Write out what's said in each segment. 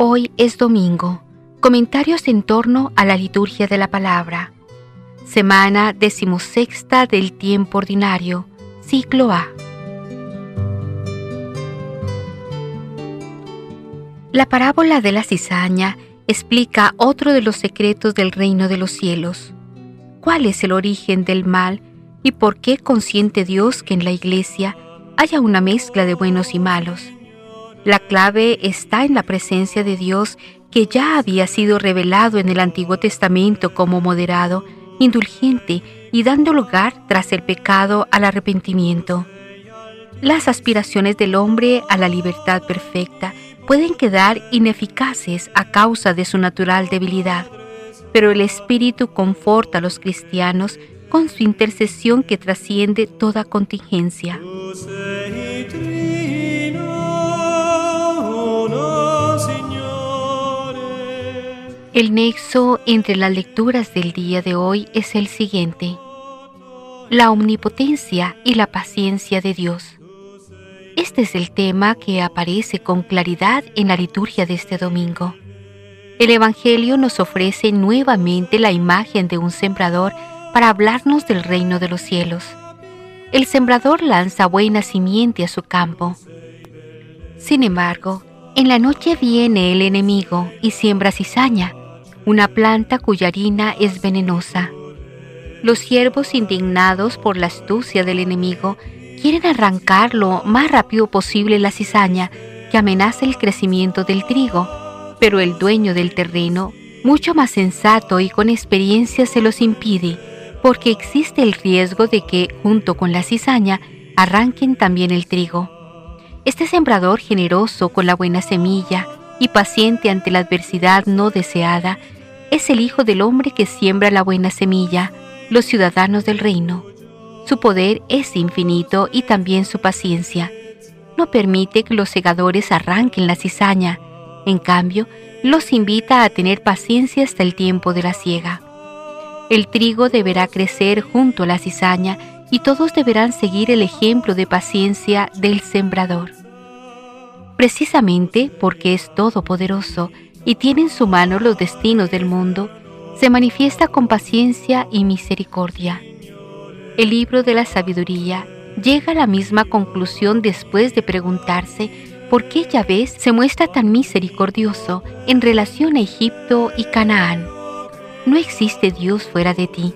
Hoy es domingo. Comentarios en torno a la liturgia de la palabra. Semana decimosexta del tiempo ordinario, ciclo A. La parábola de la cizaña explica otro de los secretos del reino de los cielos. ¿Cuál es el origen del mal y por qué consiente Dios que en la iglesia haya una mezcla de buenos y malos? La clave está en la presencia de Dios que ya había sido revelado en el Antiguo Testamento como moderado, indulgente y dando lugar tras el pecado al arrepentimiento. Las aspiraciones del hombre a la libertad perfecta pueden quedar ineficaces a causa de su natural debilidad, pero el Espíritu conforta a los cristianos con su intercesión que trasciende toda contingencia. El nexo entre las lecturas del día de hoy es el siguiente. La omnipotencia y la paciencia de Dios. Este es el tema que aparece con claridad en la liturgia de este domingo. El Evangelio nos ofrece nuevamente la imagen de un sembrador para hablarnos del reino de los cielos. El sembrador lanza buena simiente a su campo. Sin embargo, en la noche viene el enemigo y siembra cizaña una planta cuya harina es venenosa. Los siervos indignados por la astucia del enemigo quieren arrancar lo más rápido posible la cizaña que amenaza el crecimiento del trigo, pero el dueño del terreno, mucho más sensato y con experiencia, se los impide, porque existe el riesgo de que, junto con la cizaña, arranquen también el trigo. Este sembrador generoso con la buena semilla y paciente ante la adversidad no deseada, es el Hijo del Hombre que siembra la buena semilla, los ciudadanos del reino. Su poder es infinito y también su paciencia. No permite que los segadores arranquen la cizaña, en cambio, los invita a tener paciencia hasta el tiempo de la siega. El trigo deberá crecer junto a la cizaña y todos deberán seguir el ejemplo de paciencia del sembrador. Precisamente porque es todopoderoso, y tiene en su mano los destinos del mundo, se manifiesta con paciencia y misericordia. El libro de la sabiduría llega a la misma conclusión después de preguntarse por qué Yahvé se muestra tan misericordioso en relación a Egipto y Canaán. No existe Dios fuera de ti.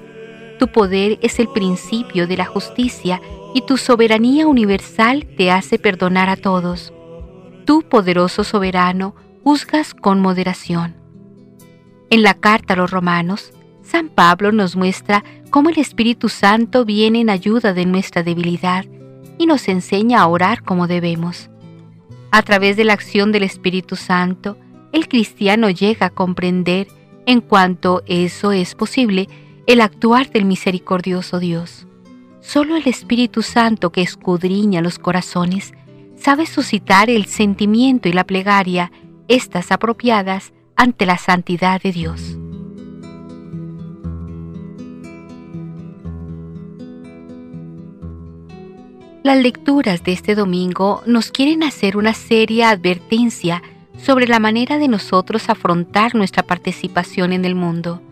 Tu poder es el principio de la justicia y tu soberanía universal te hace perdonar a todos. Tú, poderoso soberano, juzgas con moderación. En la carta a los romanos, San Pablo nos muestra cómo el Espíritu Santo viene en ayuda de nuestra debilidad y nos enseña a orar como debemos. A través de la acción del Espíritu Santo, el cristiano llega a comprender, en cuanto eso es posible, el actuar del misericordioso Dios. Solo el Espíritu Santo que escudriña los corazones sabe suscitar el sentimiento y la plegaria estas apropiadas ante la santidad de Dios. Las lecturas de este domingo nos quieren hacer una seria advertencia sobre la manera de nosotros afrontar nuestra participación en el mundo.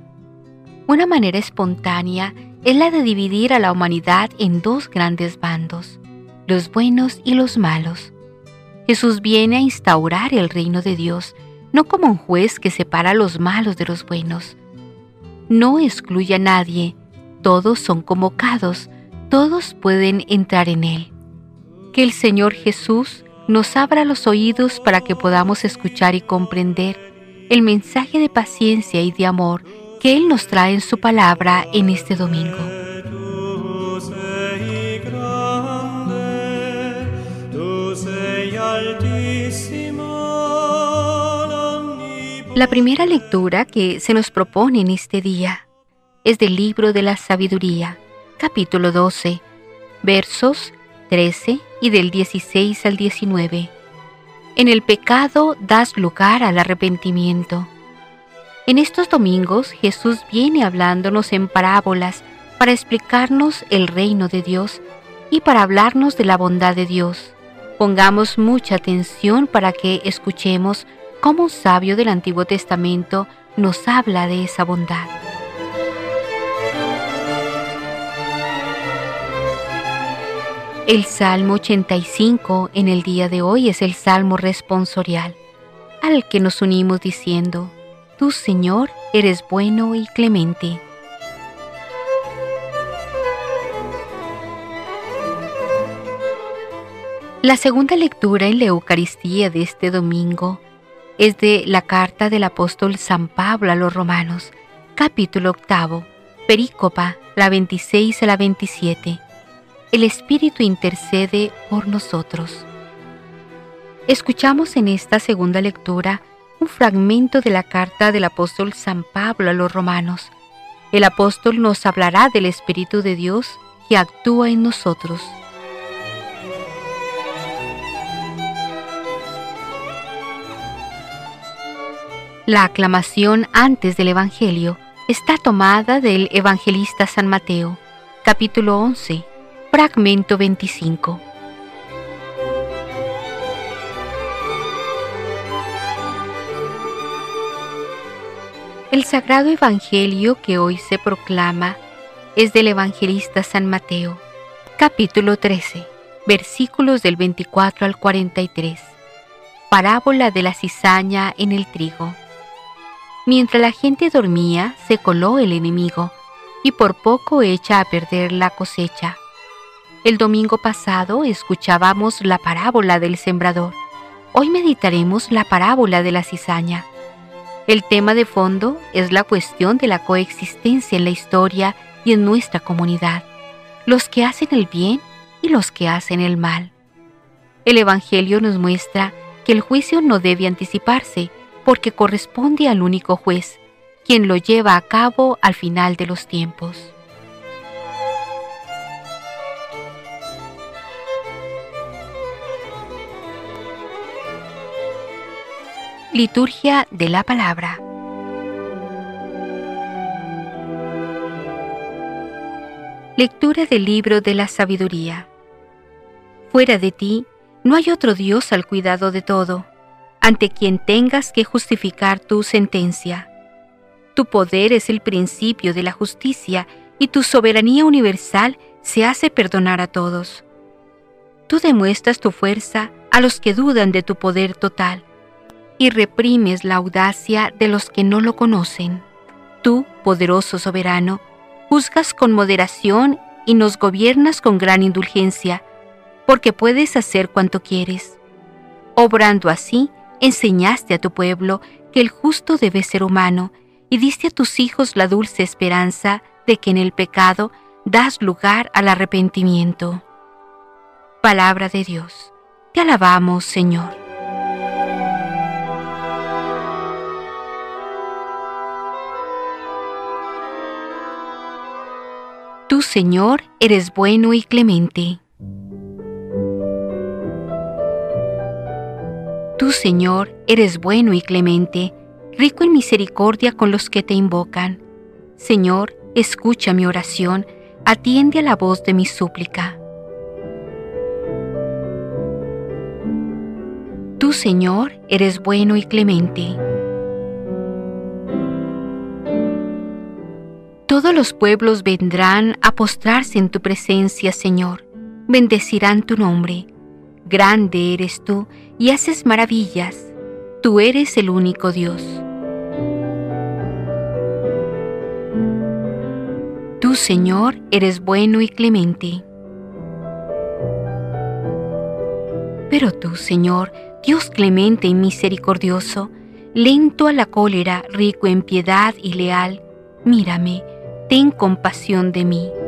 Una manera espontánea es la de dividir a la humanidad en dos grandes bandos, los buenos y los malos. Jesús viene a instaurar el reino de Dios, no como un juez que separa a los malos de los buenos. No excluye a nadie, todos son convocados, todos pueden entrar en Él. Que el Señor Jesús nos abra los oídos para que podamos escuchar y comprender el mensaje de paciencia y de amor que Él nos trae en su palabra en este domingo. La primera lectura que se nos propone en este día es del libro de la sabiduría, capítulo 12, versos 13 y del 16 al 19. En el pecado das lugar al arrepentimiento. En estos domingos Jesús viene hablándonos en parábolas para explicarnos el reino de Dios y para hablarnos de la bondad de Dios. Pongamos mucha atención para que escuchemos cómo un sabio del Antiguo Testamento nos habla de esa bondad. El Salmo 85 en el día de hoy es el Salmo responsorial, al que nos unimos diciendo, Tú Señor eres bueno y clemente. La segunda lectura en la Eucaristía de este domingo es de la carta del apóstol San Pablo a los Romanos, capítulo octavo, perícopa, la 26 a la 27 el Espíritu intercede por nosotros. Escuchamos en esta segunda lectura un fragmento de la carta del apóstol San Pablo a los romanos. El apóstol nos hablará del Espíritu de Dios que actúa en nosotros. La aclamación antes del Evangelio está tomada del evangelista San Mateo, capítulo 11, Fragmento 25. El sagrado Evangelio que hoy se proclama es del evangelista San Mateo, capítulo 13, versículos del 24 al 43. Parábola de la cizaña en el trigo. Mientras la gente dormía, se coló el enemigo, y por poco echa a perder la cosecha. El domingo pasado escuchábamos la parábola del sembrador. Hoy meditaremos la parábola de la cizaña. El tema de fondo es la cuestión de la coexistencia en la historia y en nuestra comunidad, los que hacen el bien y los que hacen el mal. El Evangelio nos muestra que el juicio no debe anticiparse porque corresponde al único juez, quien lo lleva a cabo al final de los tiempos. Liturgia de la Palabra. Lectura del libro de la sabiduría. Fuera de ti no hay otro Dios al cuidado de todo, ante quien tengas que justificar tu sentencia. Tu poder es el principio de la justicia y tu soberanía universal se hace perdonar a todos. Tú demuestras tu fuerza a los que dudan de tu poder total y reprimes la audacia de los que no lo conocen. Tú, poderoso soberano, juzgas con moderación y nos gobiernas con gran indulgencia, porque puedes hacer cuanto quieres. Obrando así, enseñaste a tu pueblo que el justo debe ser humano y diste a tus hijos la dulce esperanza de que en el pecado das lugar al arrepentimiento. Palabra de Dios. Te alabamos, Señor. Tú, Señor, eres bueno y clemente. Tú, Señor, eres bueno y clemente, rico en misericordia con los que te invocan. Señor, escucha mi oración, atiende a la voz de mi súplica. Tú, Señor, eres bueno y clemente. Todos los pueblos vendrán a postrarse en tu presencia, Señor. Bendecirán tu nombre. Grande eres tú y haces maravillas. Tú eres el único Dios. Tú, Señor, eres bueno y clemente. Pero tú, Señor, Dios clemente y misericordioso, lento a la cólera, rico en piedad y leal, mírame ten compasión de mí.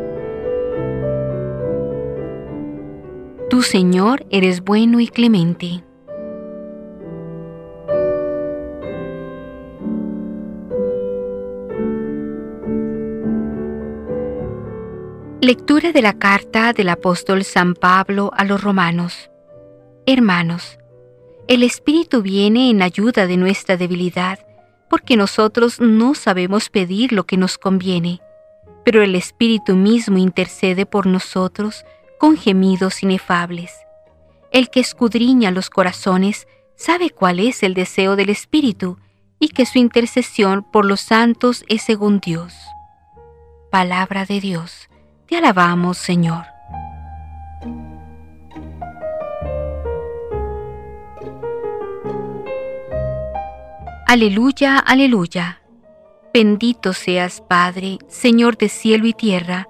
Tú, Señor, eres bueno y clemente. Lectura de la carta del apóstol San Pablo a los romanos. Hermanos, el Espíritu viene en ayuda de nuestra debilidad, porque nosotros no sabemos pedir lo que nos conviene pero el Espíritu mismo intercede por nosotros con gemidos inefables. El que escudriña los corazones sabe cuál es el deseo del Espíritu y que su intercesión por los santos es según Dios. Palabra de Dios, te alabamos Señor. Aleluya, aleluya. Bendito seas, Padre, Señor de cielo y tierra,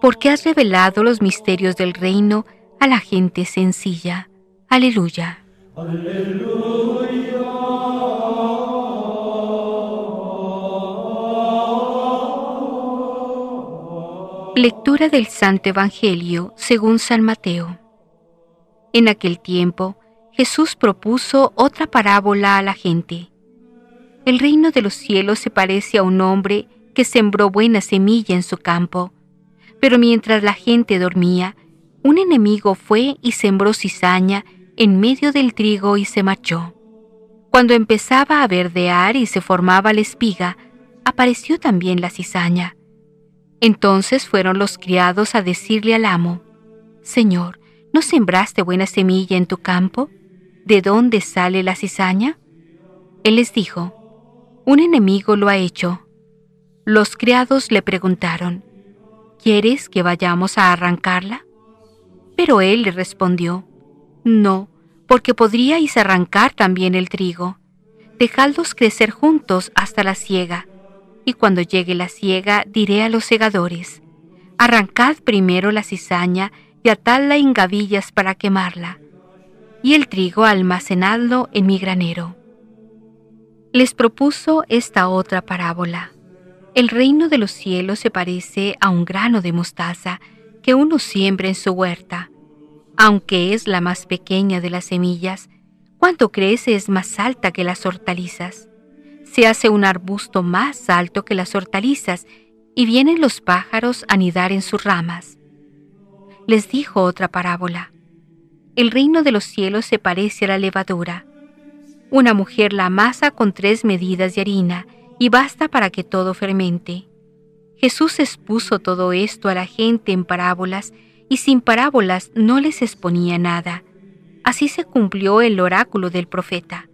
porque has revelado los misterios del reino a la gente sencilla. Aleluya. Lectura del Santo Evangelio según San Mateo. En aquel tiempo, Jesús propuso otra parábola a la gente el reino de los cielos se parece a un hombre que sembró buena semilla en su campo. Pero mientras la gente dormía, un enemigo fue y sembró cizaña en medio del trigo y se marchó. Cuando empezaba a verdear y se formaba la espiga, apareció también la cizaña. Entonces fueron los criados a decirle al amo, Señor, ¿no sembraste buena semilla en tu campo? ¿De dónde sale la cizaña? Él les dijo, un enemigo lo ha hecho. Los criados le preguntaron, ¿Quieres que vayamos a arrancarla? Pero él le respondió, No, porque podríais arrancar también el trigo. Dejadlos crecer juntos hasta la siega, y cuando llegue la siega diré a los segadores, Arrancad primero la cizaña y atadla en gavillas para quemarla, y el trigo almacenadlo en mi granero les propuso esta otra parábola. El reino de los cielos se parece a un grano de mostaza que uno siembra en su huerta. Aunque es la más pequeña de las semillas, cuanto crece es más alta que las hortalizas. Se hace un arbusto más alto que las hortalizas y vienen los pájaros a anidar en sus ramas. Les dijo otra parábola. El reino de los cielos se parece a la levadura una mujer la amasa con tres medidas de harina y basta para que todo fermente. Jesús expuso todo esto a la gente en parábolas y sin parábolas no les exponía nada. Así se cumplió el oráculo del profeta.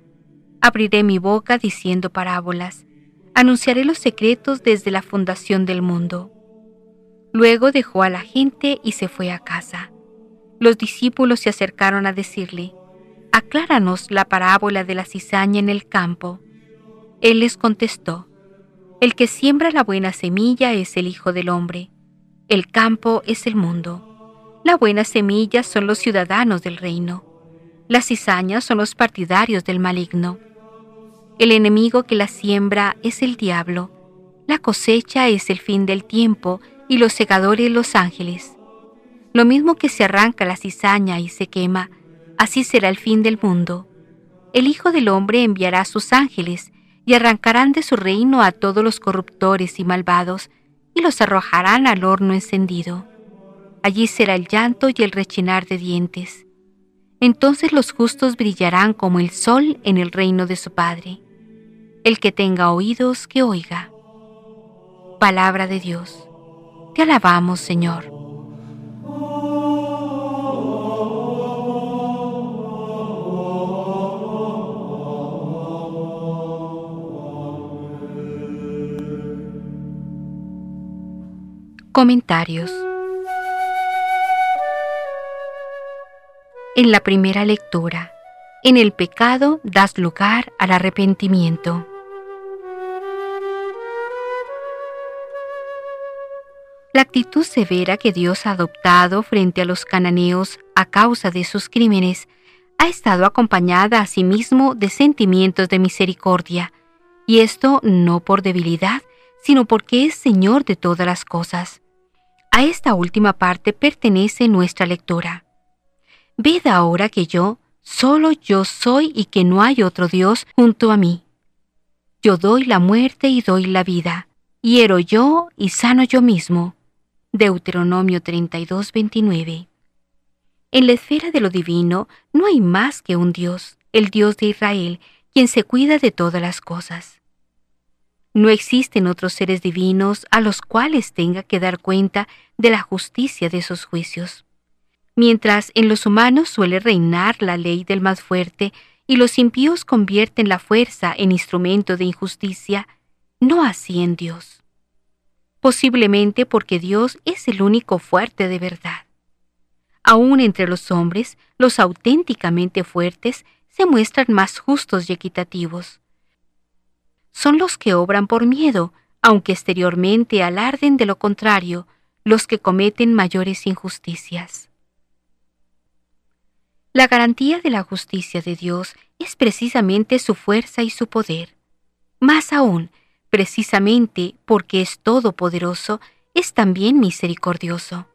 Abriré mi boca diciendo parábolas. Anunciaré los secretos desde la fundación del mundo. Luego dejó a la gente y se fue a casa. Los discípulos se acercaron a decirle, acláranos la parábola de la cizaña en el campo. Él les contestó, el que siembra la buena semilla es el Hijo del Hombre, el campo es el mundo, la buena semilla son los ciudadanos del reino, las cizañas son los partidarios del maligno. El enemigo que la siembra es el diablo, la cosecha es el fin del tiempo y los segadores los ángeles. Lo mismo que se arranca la cizaña y se quema, así será el fin del mundo. El Hijo del Hombre enviará a sus ángeles y arrancarán de su reino a todos los corruptores y malvados y los arrojarán al horno encendido. Allí será el llanto y el rechinar de dientes. Entonces los justos brillarán como el sol en el reino de su Padre. El que tenga oídos, que oiga. Palabra de Dios. Te alabamos, Señor. Comentarios En la primera lectura, en el pecado das lugar al arrepentimiento. La actitud severa que Dios ha adoptado frente a los cananeos a causa de sus crímenes ha estado acompañada asimismo de sentimientos de misericordia, y esto no por debilidad, sino porque es Señor de todas las cosas. A esta última parte pertenece nuestra lectura. Ved ahora que yo, solo yo soy y que no hay otro Dios junto a mí. Yo doy la muerte y doy la vida, hiero yo y sano yo mismo. Deuteronomio 32, 29. En la esfera de lo divino no hay más que un Dios, el Dios de Israel, quien se cuida de todas las cosas. No existen otros seres divinos a los cuales tenga que dar cuenta de la justicia de sus juicios. Mientras en los humanos suele reinar la ley del más fuerte y los impíos convierten la fuerza en instrumento de injusticia, no así en Dios. Posiblemente porque Dios es el único fuerte de verdad. Aún entre los hombres, los auténticamente fuertes se muestran más justos y equitativos. Son los que obran por miedo, aunque exteriormente alarden de lo contrario, los que cometen mayores injusticias. La garantía de la justicia de Dios es precisamente su fuerza y su poder. Más aún, precisamente porque es todopoderoso, es también misericordioso.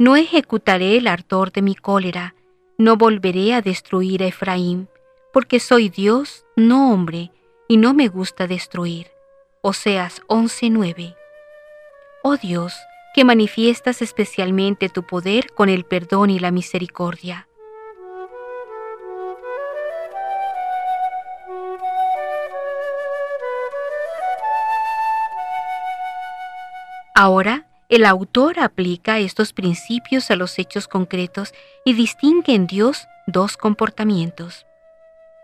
No ejecutaré el ardor de mi cólera, no volveré a destruir a Efraín, porque soy Dios, no hombre, y no me gusta destruir. Oseas 11:9. Oh Dios, que manifiestas especialmente tu poder con el perdón y la misericordia. Ahora, el autor aplica estos principios a los hechos concretos y distingue en Dios dos comportamientos.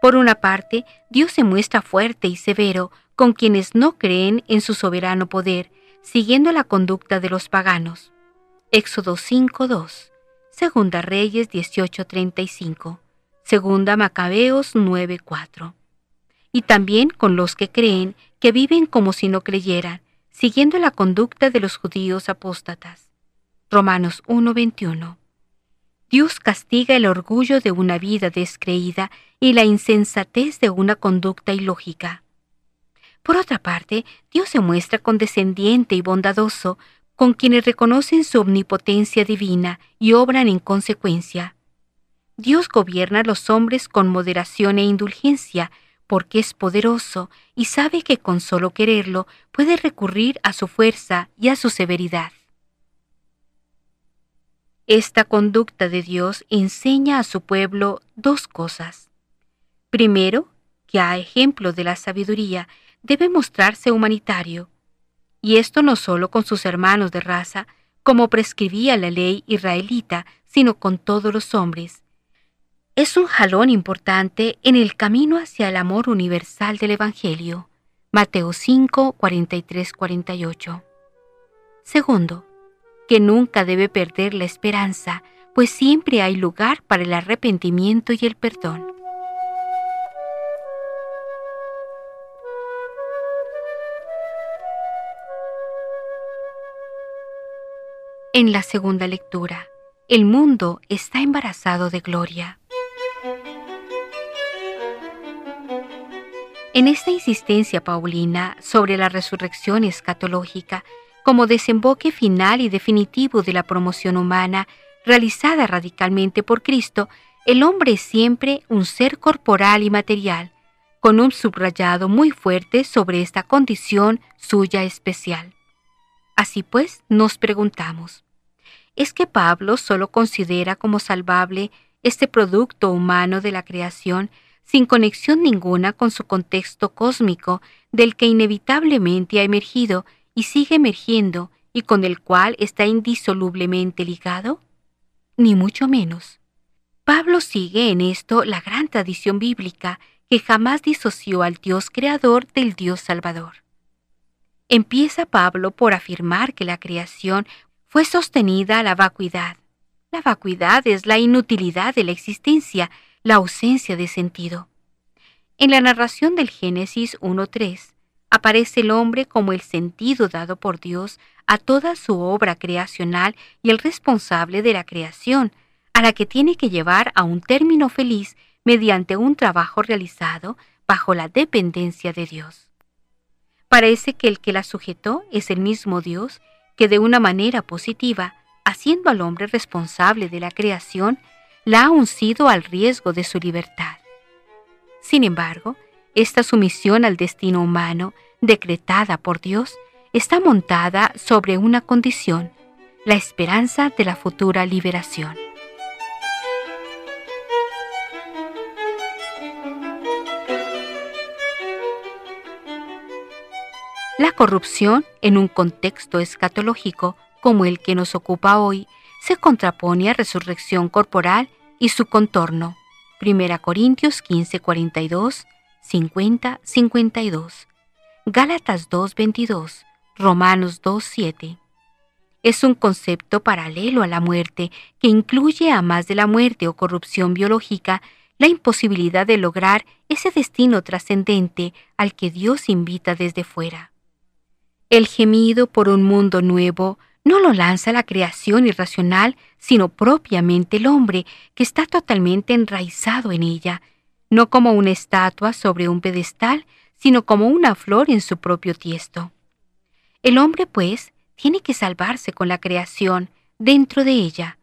Por una parte, Dios se muestra fuerte y severo con quienes no creen en su soberano poder, siguiendo la conducta de los paganos. Éxodo 5.2, Segunda Reyes 18.35, Segunda Macabeos 9.4. Y también con los que creen que viven como si no creyeran, siguiendo la conducta de los judíos apóstatas. Romanos 1:21. Dios castiga el orgullo de una vida descreída y la insensatez de una conducta ilógica. Por otra parte, Dios se muestra condescendiente y bondadoso con quienes reconocen su omnipotencia divina y obran en consecuencia. Dios gobierna a los hombres con moderación e indulgencia, porque es poderoso y sabe que con solo quererlo puede recurrir a su fuerza y a su severidad. Esta conducta de Dios enseña a su pueblo dos cosas. Primero, que a ejemplo de la sabiduría debe mostrarse humanitario, y esto no solo con sus hermanos de raza, como prescribía la ley israelita, sino con todos los hombres, es un jalón importante en el camino hacia el amor universal del Evangelio. Mateo 5, 43, 48. Segundo, que nunca debe perder la esperanza, pues siempre hay lugar para el arrepentimiento y el perdón. En la segunda lectura, el mundo está embarazado de gloria. En esta insistencia paulina sobre la resurrección escatológica como desemboque final y definitivo de la promoción humana realizada radicalmente por Cristo, el hombre es siempre un ser corporal y material, con un subrayado muy fuerte sobre esta condición suya especial. Así pues, nos preguntamos, ¿es que Pablo solo considera como salvable este producto humano de la creación sin conexión ninguna con su contexto cósmico del que inevitablemente ha emergido y sigue emergiendo y con el cual está indisolublemente ligado? Ni mucho menos. Pablo sigue en esto la gran tradición bíblica que jamás disoció al Dios creador del Dios salvador. Empieza Pablo por afirmar que la creación fue sostenida a la vacuidad. La vacuidad es la inutilidad de la existencia la ausencia de sentido. En la narración del Génesis 1.3 aparece el hombre como el sentido dado por Dios a toda su obra creacional y el responsable de la creación, a la que tiene que llevar a un término feliz mediante un trabajo realizado bajo la dependencia de Dios. Parece que el que la sujetó es el mismo Dios que de una manera positiva, haciendo al hombre responsable de la creación, la ha uncido al riesgo de su libertad. Sin embargo, esta sumisión al destino humano, decretada por Dios, está montada sobre una condición, la esperanza de la futura liberación. La corrupción en un contexto escatológico como el que nos ocupa hoy se contrapone a resurrección corporal y su contorno, 1 Corintios 15, 42, 50, 52, Gálatas 2, 22, Romanos 2, 7. Es un concepto paralelo a la muerte que incluye, a más de la muerte o corrupción biológica, la imposibilidad de lograr ese destino trascendente al que Dios invita desde fuera. El gemido por un mundo nuevo no lo lanza la creación irracional, sino propiamente el hombre, que está totalmente enraizado en ella, no como una estatua sobre un pedestal, sino como una flor en su propio tiesto. El hombre, pues, tiene que salvarse con la creación dentro de ella.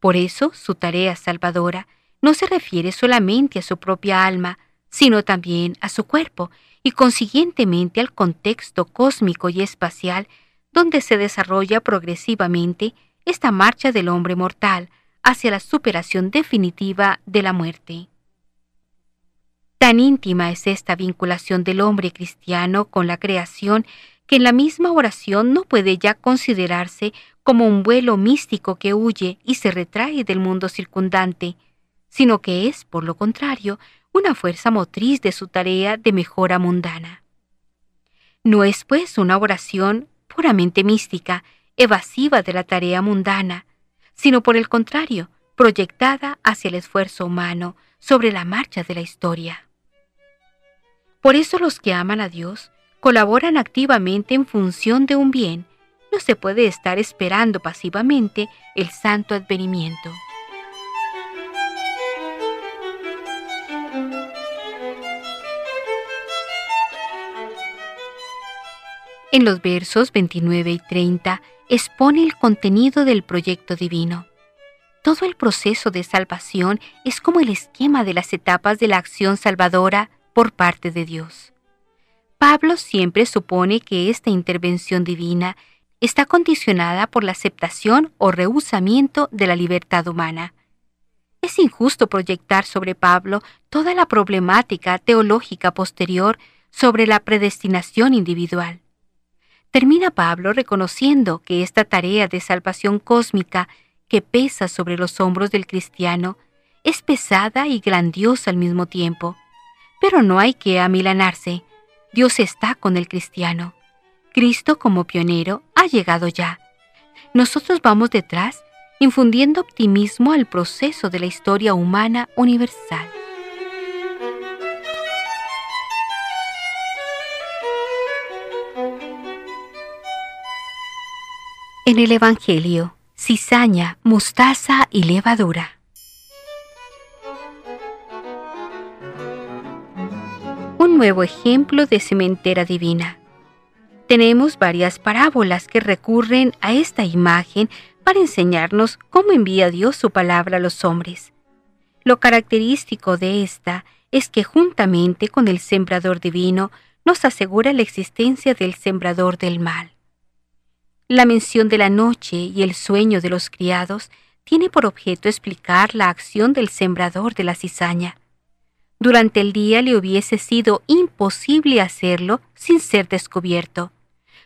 Por eso su tarea salvadora no se refiere solamente a su propia alma, sino también a su cuerpo y consiguientemente al contexto cósmico y espacial donde se desarrolla progresivamente esta marcha del hombre mortal hacia la superación definitiva de la muerte. Tan íntima es esta vinculación del hombre cristiano con la creación que en la misma oración no puede ya considerarse como un vuelo místico que huye y se retrae del mundo circundante, sino que es, por lo contrario, una fuerza motriz de su tarea de mejora mundana. No es, pues, una oración puramente mística, evasiva de la tarea mundana, sino por el contrario, proyectada hacia el esfuerzo humano sobre la marcha de la historia. Por eso los que aman a Dios colaboran activamente en función de un bien, no se puede estar esperando pasivamente el santo advenimiento. En los versos 29 y 30 expone el contenido del proyecto divino. Todo el proceso de salvación es como el esquema de las etapas de la acción salvadora por parte de Dios. Pablo siempre supone que esta intervención divina está condicionada por la aceptación o rehusamiento de la libertad humana. Es injusto proyectar sobre Pablo toda la problemática teológica posterior sobre la predestinación individual. Termina Pablo reconociendo que esta tarea de salvación cósmica que pesa sobre los hombros del cristiano es pesada y grandiosa al mismo tiempo. Pero no hay que amilanarse, Dios está con el cristiano. Cristo como pionero ha llegado ya. Nosotros vamos detrás, infundiendo optimismo al proceso de la historia humana universal. En el Evangelio, cizaña, mostaza y levadura. nuevo ejemplo de cementera divina. Tenemos varias parábolas que recurren a esta imagen para enseñarnos cómo envía Dios su palabra a los hombres. Lo característico de esta es que juntamente con el sembrador divino nos asegura la existencia del sembrador del mal. La mención de la noche y el sueño de los criados tiene por objeto explicar la acción del sembrador de la cizaña, durante el día le hubiese sido imposible hacerlo sin ser descubierto.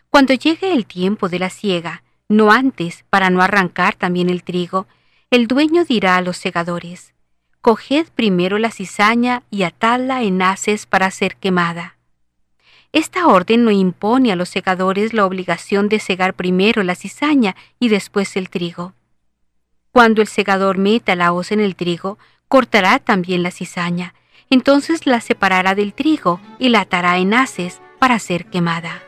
Cuando llegue el tiempo de la siega, no antes, para no arrancar también el trigo, el dueño dirá a los segadores, Coged primero la cizaña y atadla en haces para ser quemada. Esta orden no impone a los segadores la obligación de segar primero la cizaña y después el trigo. Cuando el segador meta la hoz en el trigo, cortará también la cizaña, entonces la separará del trigo y la atará en haces para ser quemada.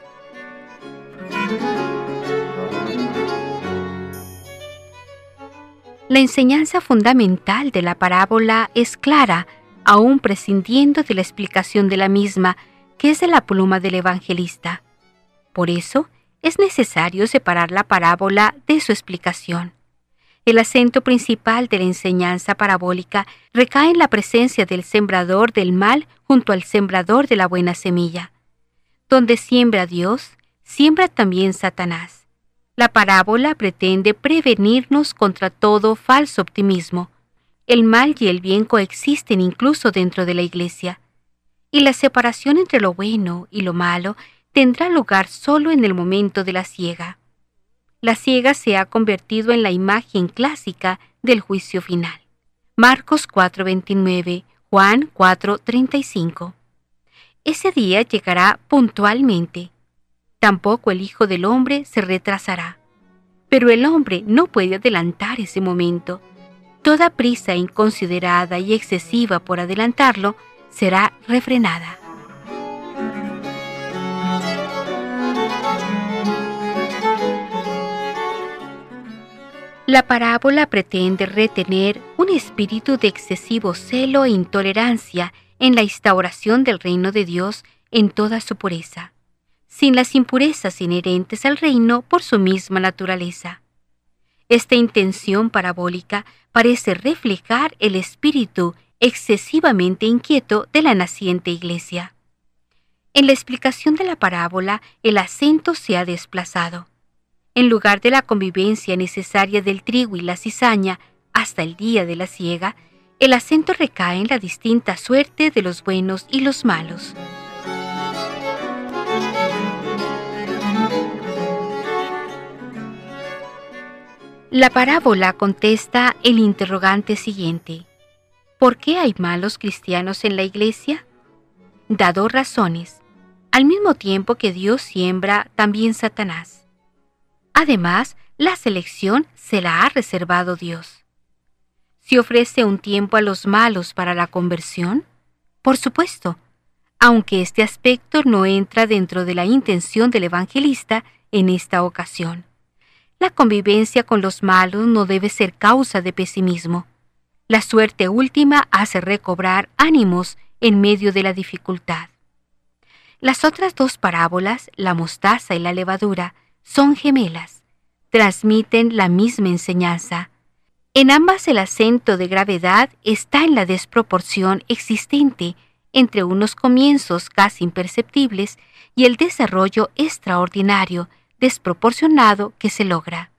La enseñanza fundamental de la parábola es clara, aún prescindiendo de la explicación de la misma, que es de la pluma del evangelista. Por eso, es necesario separar la parábola de su explicación. El acento principal de la enseñanza parabólica recae en la presencia del sembrador del mal junto al sembrador de la buena semilla. Donde siembra Dios, siembra también Satanás. La parábola pretende prevenirnos contra todo falso optimismo. El mal y el bien coexisten incluso dentro de la iglesia. Y la separación entre lo bueno y lo malo tendrá lugar solo en el momento de la ciega la ciega se ha convertido en la imagen clásica del juicio final. Marcos 4:29, Juan 4:35. Ese día llegará puntualmente. Tampoco el Hijo del Hombre se retrasará. Pero el hombre no puede adelantar ese momento. Toda prisa inconsiderada y excesiva por adelantarlo será refrenada. La parábola pretende retener un espíritu de excesivo celo e intolerancia en la instauración del reino de Dios en toda su pureza, sin las impurezas inherentes al reino por su misma naturaleza. Esta intención parabólica parece reflejar el espíritu excesivamente inquieto de la naciente iglesia. En la explicación de la parábola, el acento se ha desplazado en lugar de la convivencia necesaria del trigo y la cizaña hasta el día de la siega, el acento recae en la distinta suerte de los buenos y los malos. La parábola contesta el interrogante siguiente. ¿Por qué hay malos cristianos en la iglesia? Da dos razones. Al mismo tiempo que Dios siembra, también Satanás. Además, la selección se la ha reservado Dios. ¿Se ofrece un tiempo a los malos para la conversión? Por supuesto, aunque este aspecto no entra dentro de la intención del evangelista en esta ocasión. La convivencia con los malos no debe ser causa de pesimismo. La suerte última hace recobrar ánimos en medio de la dificultad. Las otras dos parábolas, la mostaza y la levadura, son gemelas, transmiten la misma enseñanza. En ambas el acento de gravedad está en la desproporción existente entre unos comienzos casi imperceptibles y el desarrollo extraordinario, desproporcionado que se logra.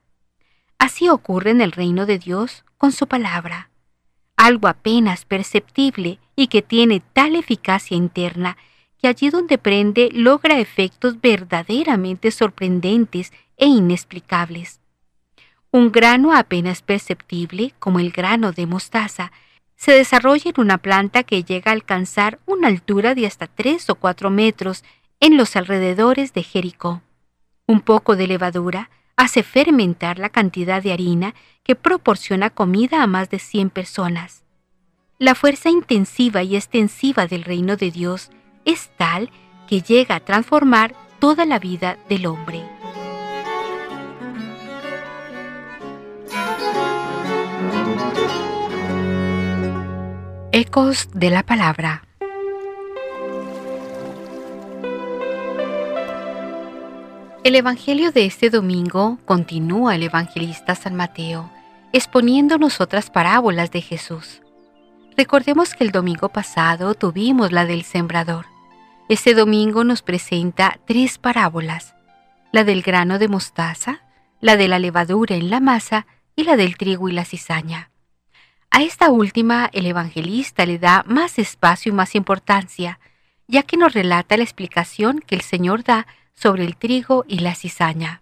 Así ocurre en el reino de Dios con su palabra, algo apenas perceptible y que tiene tal eficacia interna que allí donde prende logra efectos verdaderamente sorprendentes e inexplicables. Un grano apenas perceptible, como el grano de mostaza, se desarrolla en una planta que llega a alcanzar una altura de hasta 3 o 4 metros en los alrededores de Jericó. Un poco de levadura hace fermentar la cantidad de harina que proporciona comida a más de 100 personas. La fuerza intensiva y extensiva del reino de Dios es tal que llega a transformar toda la vida del hombre. Ecos de la Palabra El Evangelio de este domingo continúa el evangelista San Mateo, exponiéndonos otras parábolas de Jesús. Recordemos que el domingo pasado tuvimos la del sembrador. Este domingo nos presenta tres parábolas, la del grano de mostaza, la de la levadura en la masa y la del trigo y la cizaña. A esta última el evangelista le da más espacio y más importancia, ya que nos relata la explicación que el Señor da sobre el trigo y la cizaña.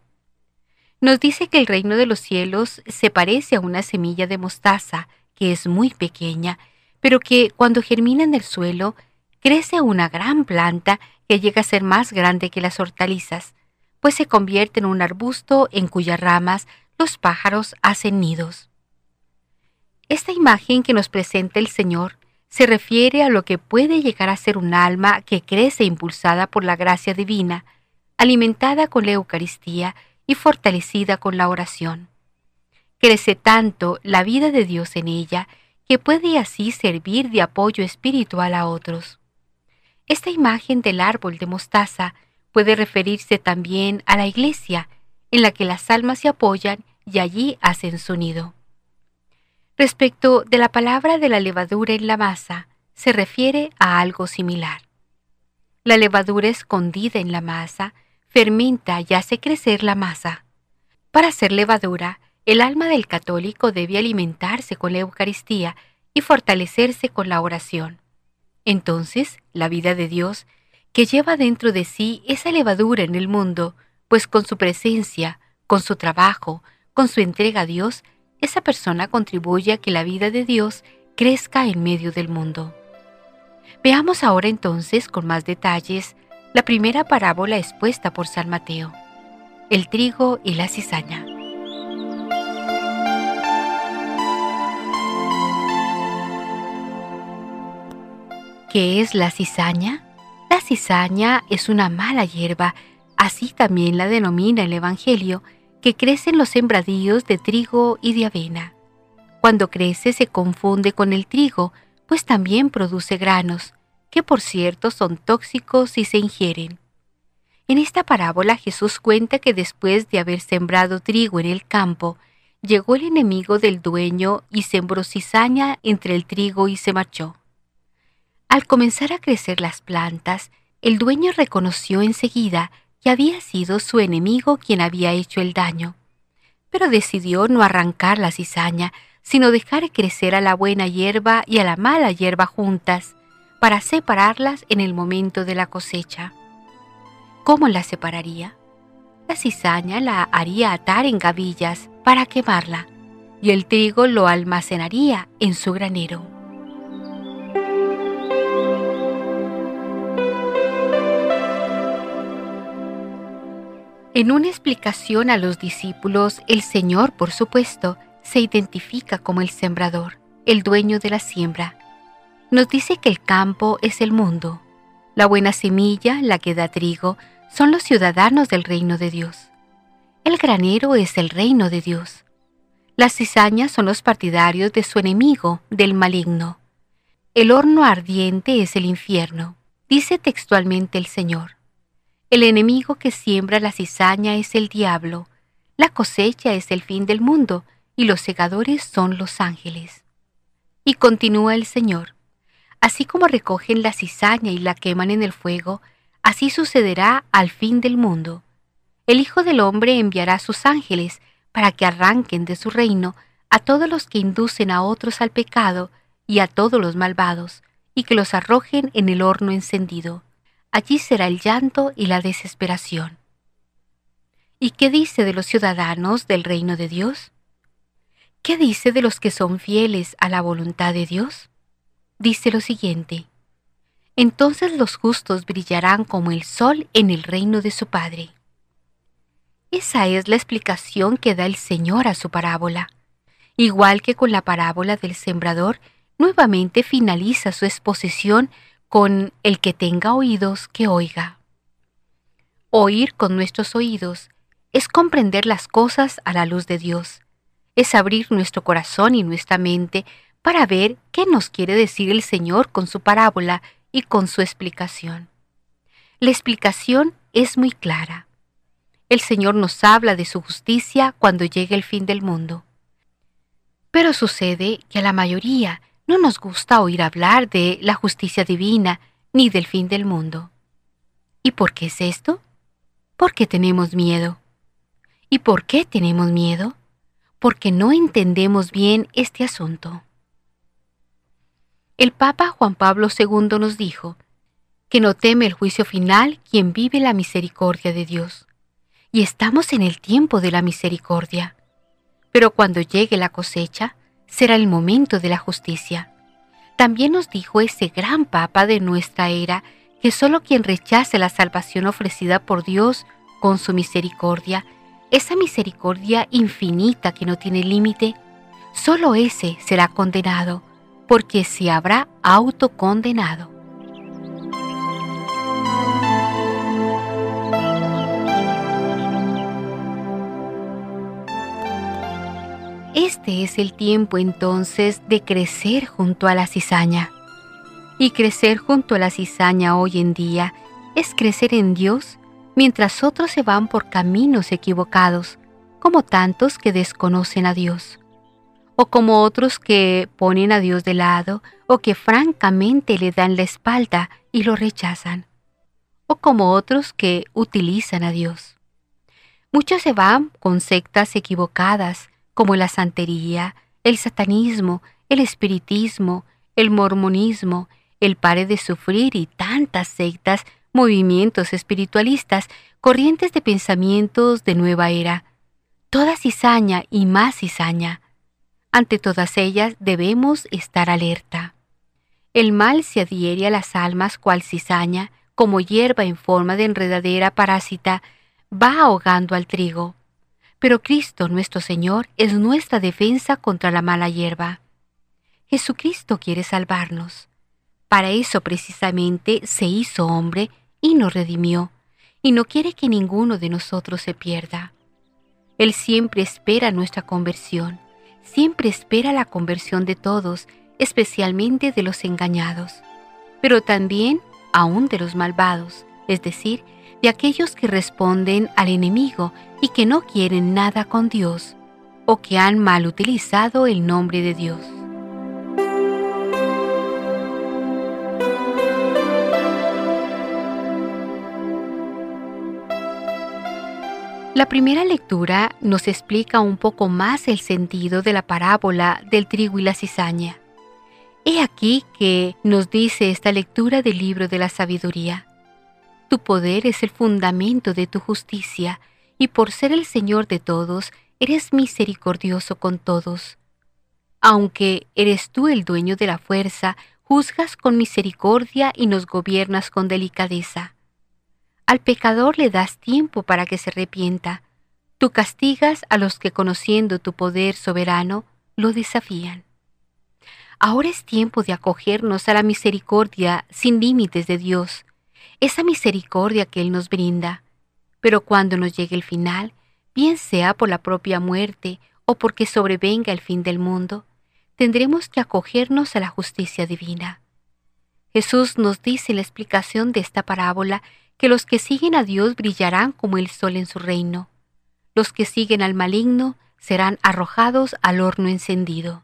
Nos dice que el reino de los cielos se parece a una semilla de mostaza, que es muy pequeña, pero que cuando germina en el suelo crece una gran planta que llega a ser más grande que las hortalizas, pues se convierte en un arbusto en cuyas ramas los pájaros hacen nidos. Esta imagen que nos presenta el Señor se refiere a lo que puede llegar a ser un alma que crece impulsada por la gracia divina, alimentada con la Eucaristía y fortalecida con la oración. Crece tanto la vida de Dios en ella que puede así servir de apoyo espiritual a otros. Esta imagen del árbol de mostaza puede referirse también a la iglesia, en la que las almas se apoyan y allí hacen su nido. Respecto de la palabra de la levadura en la masa, se refiere a algo similar. La levadura escondida en la masa fermenta y hace crecer la masa. Para hacer levadura, el alma del católico debe alimentarse con la Eucaristía y fortalecerse con la oración. Entonces, la vida de Dios, que lleva dentro de sí esa levadura en el mundo, pues con su presencia, con su trabajo, con su entrega a Dios, esa persona contribuye a que la vida de Dios crezca en medio del mundo. Veamos ahora entonces con más detalles la primera parábola expuesta por San Mateo, el trigo y la cizaña. ¿Qué es la cizaña? La cizaña es una mala hierba, así también la denomina el Evangelio, que crece en los sembradíos de trigo y de avena. Cuando crece se confunde con el trigo, pues también produce granos, que por cierto son tóxicos si se ingieren. En esta parábola Jesús cuenta que después de haber sembrado trigo en el campo, llegó el enemigo del dueño y sembró cizaña entre el trigo y se marchó. Al comenzar a crecer las plantas, el dueño reconoció enseguida que había sido su enemigo quien había hecho el daño, pero decidió no arrancar la cizaña, sino dejar crecer a la buena hierba y a la mala hierba juntas, para separarlas en el momento de la cosecha. ¿Cómo las separaría? La cizaña la haría atar en gavillas para quemarla, y el trigo lo almacenaría en su granero. En una explicación a los discípulos, el Señor, por supuesto, se identifica como el sembrador, el dueño de la siembra. Nos dice que el campo es el mundo. La buena semilla, la que da trigo, son los ciudadanos del reino de Dios. El granero es el reino de Dios. Las cizañas son los partidarios de su enemigo, del maligno. El horno ardiente es el infierno, dice textualmente el Señor. El enemigo que siembra la cizaña es el diablo, la cosecha es el fin del mundo y los segadores son los ángeles. Y continúa el Señor, así como recogen la cizaña y la queman en el fuego, así sucederá al fin del mundo. El Hijo del Hombre enviará sus ángeles para que arranquen de su reino a todos los que inducen a otros al pecado y a todos los malvados, y que los arrojen en el horno encendido allí será el llanto y la desesperación. ¿Y qué dice de los ciudadanos del reino de Dios? ¿Qué dice de los que son fieles a la voluntad de Dios? Dice lo siguiente, entonces los justos brillarán como el sol en el reino de su Padre. Esa es la explicación que da el Señor a su parábola. Igual que con la parábola del sembrador, nuevamente finaliza su exposición con el que tenga oídos que oiga. Oír con nuestros oídos es comprender las cosas a la luz de Dios, es abrir nuestro corazón y nuestra mente para ver qué nos quiere decir el Señor con su parábola y con su explicación. La explicación es muy clara. El Señor nos habla de su justicia cuando llegue el fin del mundo. Pero sucede que a la mayoría no nos gusta oír hablar de la justicia divina ni del fin del mundo. ¿Y por qué es esto? Porque tenemos miedo. ¿Y por qué tenemos miedo? Porque no entendemos bien este asunto. El Papa Juan Pablo II nos dijo que no teme el juicio final quien vive la misericordia de Dios. Y estamos en el tiempo de la misericordia. Pero cuando llegue la cosecha, será el momento de la justicia. También nos dijo ese gran Papa de nuestra era que solo quien rechace la salvación ofrecida por Dios con su misericordia, esa misericordia infinita que no tiene límite, solo ese será condenado, porque se habrá autocondenado. Este es el tiempo entonces de crecer junto a la cizaña. Y crecer junto a la cizaña hoy en día es crecer en Dios mientras otros se van por caminos equivocados, como tantos que desconocen a Dios, o como otros que ponen a Dios de lado o que francamente le dan la espalda y lo rechazan, o como otros que utilizan a Dios. Muchos se van con sectas equivocadas, como la santería, el satanismo, el espiritismo, el mormonismo, el pare de sufrir y tantas sectas, movimientos espiritualistas, corrientes de pensamientos de nueva era. Toda cizaña y más cizaña. Ante todas ellas debemos estar alerta. El mal se adhiere a las almas cual cizaña, como hierba en forma de enredadera parásita, va ahogando al trigo. Pero Cristo nuestro Señor es nuestra defensa contra la mala hierba. Jesucristo quiere salvarnos. Para eso precisamente se hizo hombre y nos redimió, y no quiere que ninguno de nosotros se pierda. Él siempre espera nuestra conversión, siempre espera la conversión de todos, especialmente de los engañados, pero también aún de los malvados, es decir, de aquellos que responden al enemigo y que no quieren nada con Dios, o que han mal utilizado el nombre de Dios. La primera lectura nos explica un poco más el sentido de la parábola del trigo y la cizaña. He aquí que nos dice esta lectura del libro de la sabiduría. Tu poder es el fundamento de tu justicia, y por ser el Señor de todos, eres misericordioso con todos. Aunque eres tú el dueño de la fuerza, juzgas con misericordia y nos gobiernas con delicadeza. Al pecador le das tiempo para que se arrepienta. Tú castigas a los que conociendo tu poder soberano lo desafían. Ahora es tiempo de acogernos a la misericordia sin límites de Dios, esa misericordia que Él nos brinda. Pero cuando nos llegue el final, bien sea por la propia muerte o porque sobrevenga el fin del mundo, tendremos que acogernos a la justicia divina. Jesús nos dice la explicación de esta parábola que los que siguen a Dios brillarán como el sol en su reino. Los que siguen al maligno serán arrojados al horno encendido.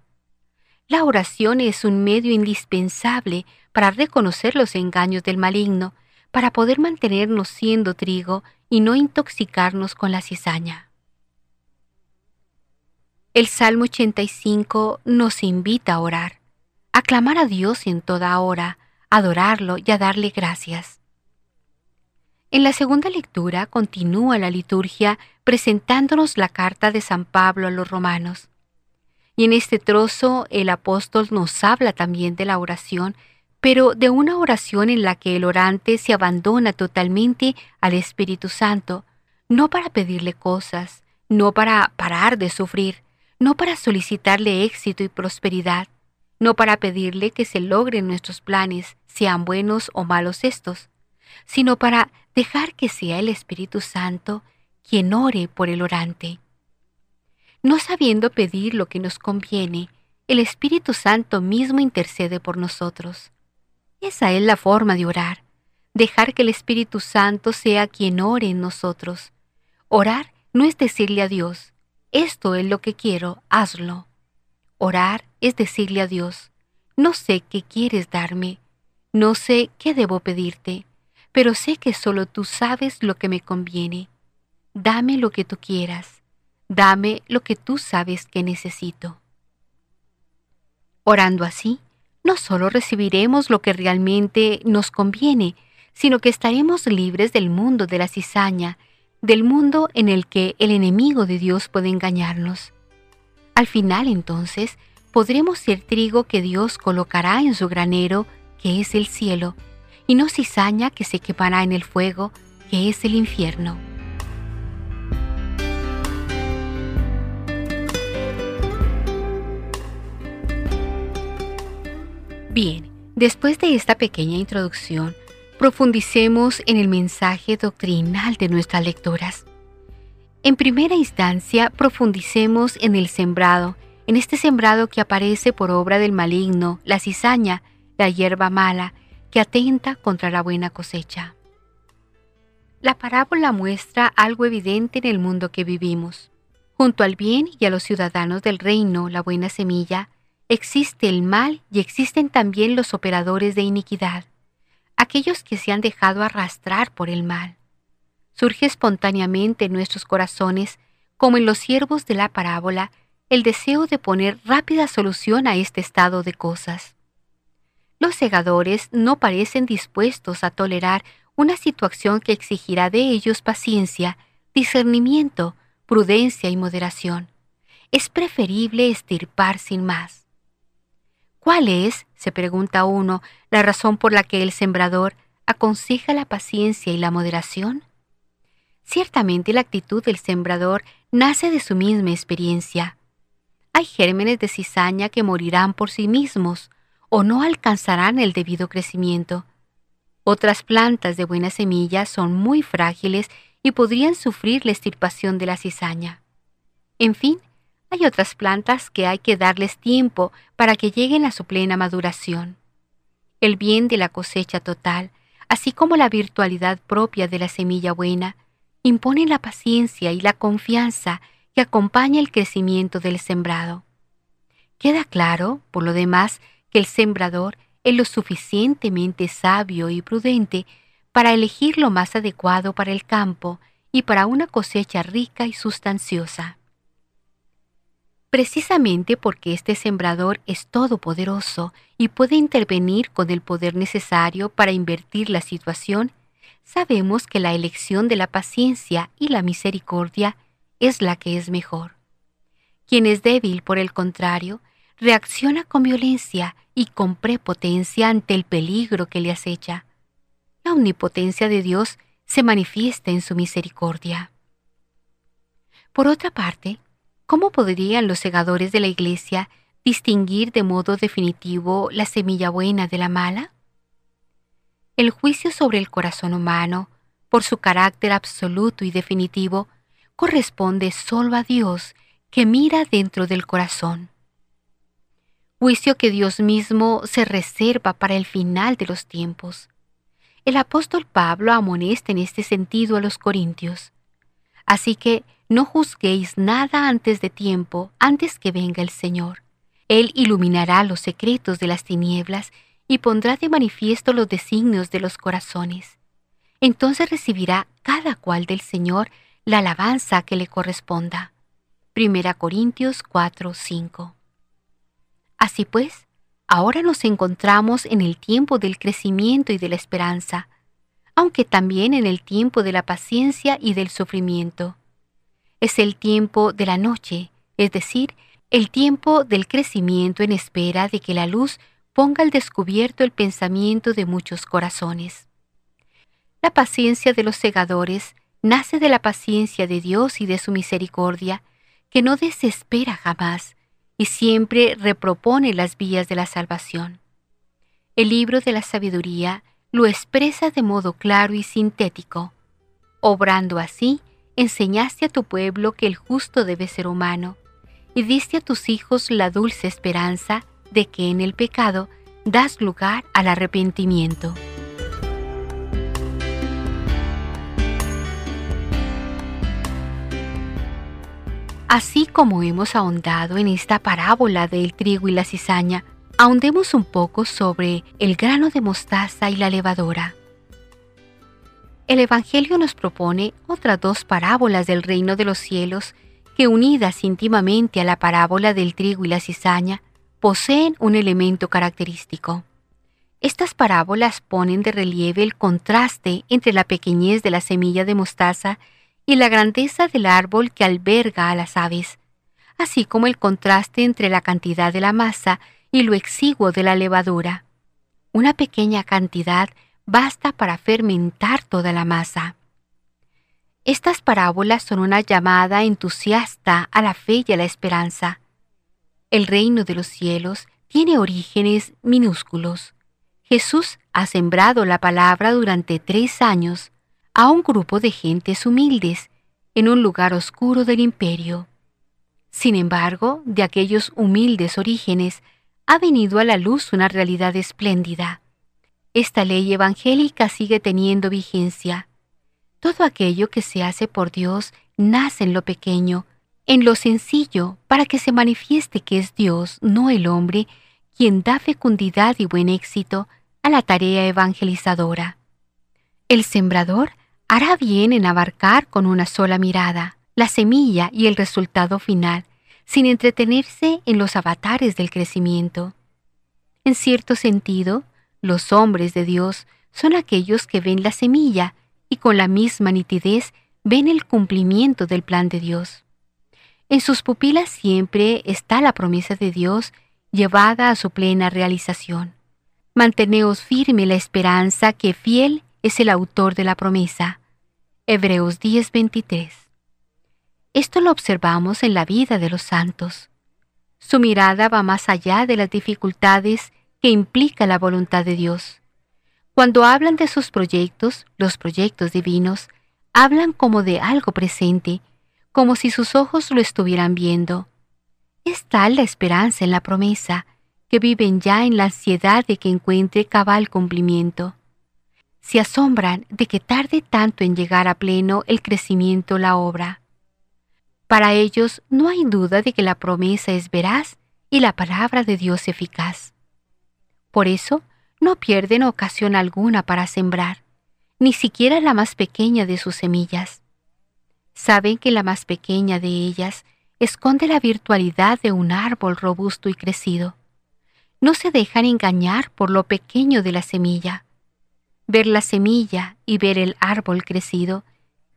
La oración es un medio indispensable para reconocer los engaños del maligno, para poder mantenernos siendo trigo y no intoxicarnos con la cizaña. El Salmo 85 nos invita a orar, a clamar a Dios en toda hora, a adorarlo y a darle gracias. En la segunda lectura continúa la liturgia presentándonos la carta de San Pablo a los romanos. Y en este trozo el apóstol nos habla también de la oración, pero de una oración en la que el orante se abandona totalmente al Espíritu Santo, no para pedirle cosas, no para parar de sufrir, no para solicitarle éxito y prosperidad, no para pedirle que se logren nuestros planes, sean buenos o malos estos, sino para dejar que sea el Espíritu Santo quien ore por el orante. No sabiendo pedir lo que nos conviene, el Espíritu Santo mismo intercede por nosotros. Esa es la forma de orar, dejar que el Espíritu Santo sea quien ore en nosotros. Orar no es decirle a Dios, esto es lo que quiero, hazlo. Orar es decirle a Dios, no sé qué quieres darme, no sé qué debo pedirte, pero sé que solo tú sabes lo que me conviene. Dame lo que tú quieras, dame lo que tú sabes que necesito. Orando así, no solo recibiremos lo que realmente nos conviene, sino que estaremos libres del mundo de la cizaña, del mundo en el que el enemigo de Dios puede engañarnos. Al final, entonces, podremos ser trigo que Dios colocará en su granero, que es el cielo, y no cizaña que se quemará en el fuego, que es el infierno. Bien, después de esta pequeña introducción, profundicemos en el mensaje doctrinal de nuestras lecturas. En primera instancia, profundicemos en el sembrado, en este sembrado que aparece por obra del maligno, la cizaña, la hierba mala, que atenta contra la buena cosecha. La parábola muestra algo evidente en el mundo que vivimos. Junto al bien y a los ciudadanos del reino, la buena semilla, existe el mal y existen también los operadores de iniquidad, aquellos que se han dejado arrastrar por el mal. Surge espontáneamente en nuestros corazones, como en los siervos de la parábola, el deseo de poner rápida solución a este estado de cosas. Los segadores no parecen dispuestos a tolerar una situación que exigirá de ellos paciencia, discernimiento, prudencia y moderación. es preferible estirpar sin más. ¿Cuál es, se pregunta uno, la razón por la que el sembrador aconseja la paciencia y la moderación? Ciertamente la actitud del sembrador nace de su misma experiencia. Hay gérmenes de cizaña que morirán por sí mismos o no alcanzarán el debido crecimiento. Otras plantas de buena semilla son muy frágiles y podrían sufrir la extirpación de la cizaña. En fin, hay otras plantas que hay que darles tiempo para que lleguen a su plena maduración. El bien de la cosecha total, así como la virtualidad propia de la semilla buena, imponen la paciencia y la confianza que acompaña el crecimiento del sembrado. Queda claro, por lo demás, que el sembrador es lo suficientemente sabio y prudente para elegir lo más adecuado para el campo y para una cosecha rica y sustanciosa. Precisamente porque este sembrador es todopoderoso y puede intervenir con el poder necesario para invertir la situación, sabemos que la elección de la paciencia y la misericordia es la que es mejor. Quien es débil, por el contrario, reacciona con violencia y con prepotencia ante el peligro que le acecha. La omnipotencia de Dios se manifiesta en su misericordia. Por otra parte, ¿cómo podrían los segadores de la Iglesia distinguir de modo definitivo la semilla buena de la mala? El juicio sobre el corazón humano, por su carácter absoluto y definitivo, corresponde solo a Dios que mira dentro del corazón. Juicio que Dios mismo se reserva para el final de los tiempos. El apóstol Pablo amonesta en este sentido a los corintios. Así que no juzguéis nada antes de tiempo, antes que venga el Señor. Él iluminará los secretos de las tinieblas y pondrá de manifiesto los designios de los corazones. Entonces recibirá cada cual del Señor la alabanza que le corresponda. 1 Corintios 4, 5. Así pues, ahora nos encontramos en el tiempo del crecimiento y de la esperanza, aunque también en el tiempo de la paciencia y del sufrimiento es el tiempo de la noche, es decir, el tiempo del crecimiento en espera de que la luz ponga al descubierto el pensamiento de muchos corazones. La paciencia de los segadores nace de la paciencia de Dios y de su misericordia, que no desespera jamás y siempre repropone las vías de la salvación. El libro de la sabiduría lo expresa de modo claro y sintético, obrando así enseñaste a tu pueblo que el justo debe ser humano, y diste a tus hijos la dulce esperanza de que en el pecado das lugar al arrepentimiento. Así como hemos ahondado en esta parábola del trigo y la cizaña, ahondemos un poco sobre el grano de mostaza y la levadura. El Evangelio nos propone otras dos parábolas del reino de los cielos que unidas íntimamente a la parábola del trigo y la cizaña, poseen un elemento característico. Estas parábolas ponen de relieve el contraste entre la pequeñez de la semilla de mostaza y la grandeza del árbol que alberga a las aves, así como el contraste entre la cantidad de la masa y lo exiguo de la levadura. Una pequeña cantidad basta para fermentar toda la masa. Estas parábolas son una llamada entusiasta a la fe y a la esperanza. El reino de los cielos tiene orígenes minúsculos. Jesús ha sembrado la palabra durante tres años a un grupo de gentes humildes en un lugar oscuro del imperio. Sin embargo, de aquellos humildes orígenes ha venido a la luz una realidad espléndida esta ley evangélica sigue teniendo vigencia. Todo aquello que se hace por Dios nace en lo pequeño, en lo sencillo, para que se manifieste que es Dios, no el hombre, quien da fecundidad y buen éxito a la tarea evangelizadora. El sembrador hará bien en abarcar con una sola mirada la semilla y el resultado final, sin entretenerse en los avatares del crecimiento. En cierto sentido, los hombres de Dios son aquellos que ven la semilla y con la misma nitidez ven el cumplimiento del plan de Dios. En sus pupilas siempre está la promesa de Dios llevada a su plena realización. Manteneos firme la esperanza que fiel es el autor de la promesa. Hebreos 10:23. Esto lo observamos en la vida de los santos. Su mirada va más allá de las dificultades que implica la voluntad de Dios. Cuando hablan de sus proyectos, los proyectos divinos, hablan como de algo presente, como si sus ojos lo estuvieran viendo. Es tal la esperanza en la promesa, que viven ya en la ansiedad de que encuentre cabal cumplimiento. Se asombran de que tarde tanto en llegar a pleno el crecimiento la obra. Para ellos no hay duda de que la promesa es veraz y la palabra de Dios eficaz. Por eso, no pierden ocasión alguna para sembrar, ni siquiera la más pequeña de sus semillas. Saben que la más pequeña de ellas esconde la virtualidad de un árbol robusto y crecido. No se dejan engañar por lo pequeño de la semilla. Ver la semilla y ver el árbol crecido